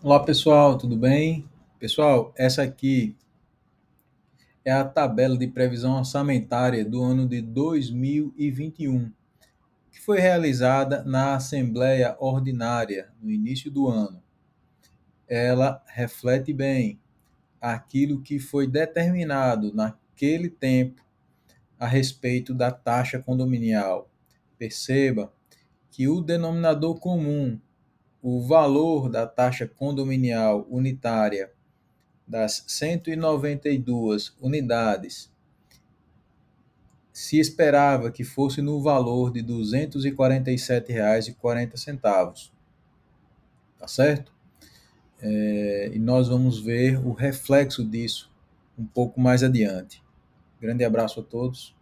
Olá pessoal, tudo bem? Pessoal, essa aqui é a tabela de previsão orçamentária do ano de 2021, que foi realizada na Assembleia Ordinária no início do ano. Ela reflete bem aquilo que foi determinado naquele tempo a respeito da taxa condominial. Perceba que o denominador comum o valor da taxa condominial unitária das 192 unidades se esperava que fosse no valor de R$ 247,40. Tá certo? É, e nós vamos ver o reflexo disso um pouco mais adiante. Grande abraço a todos.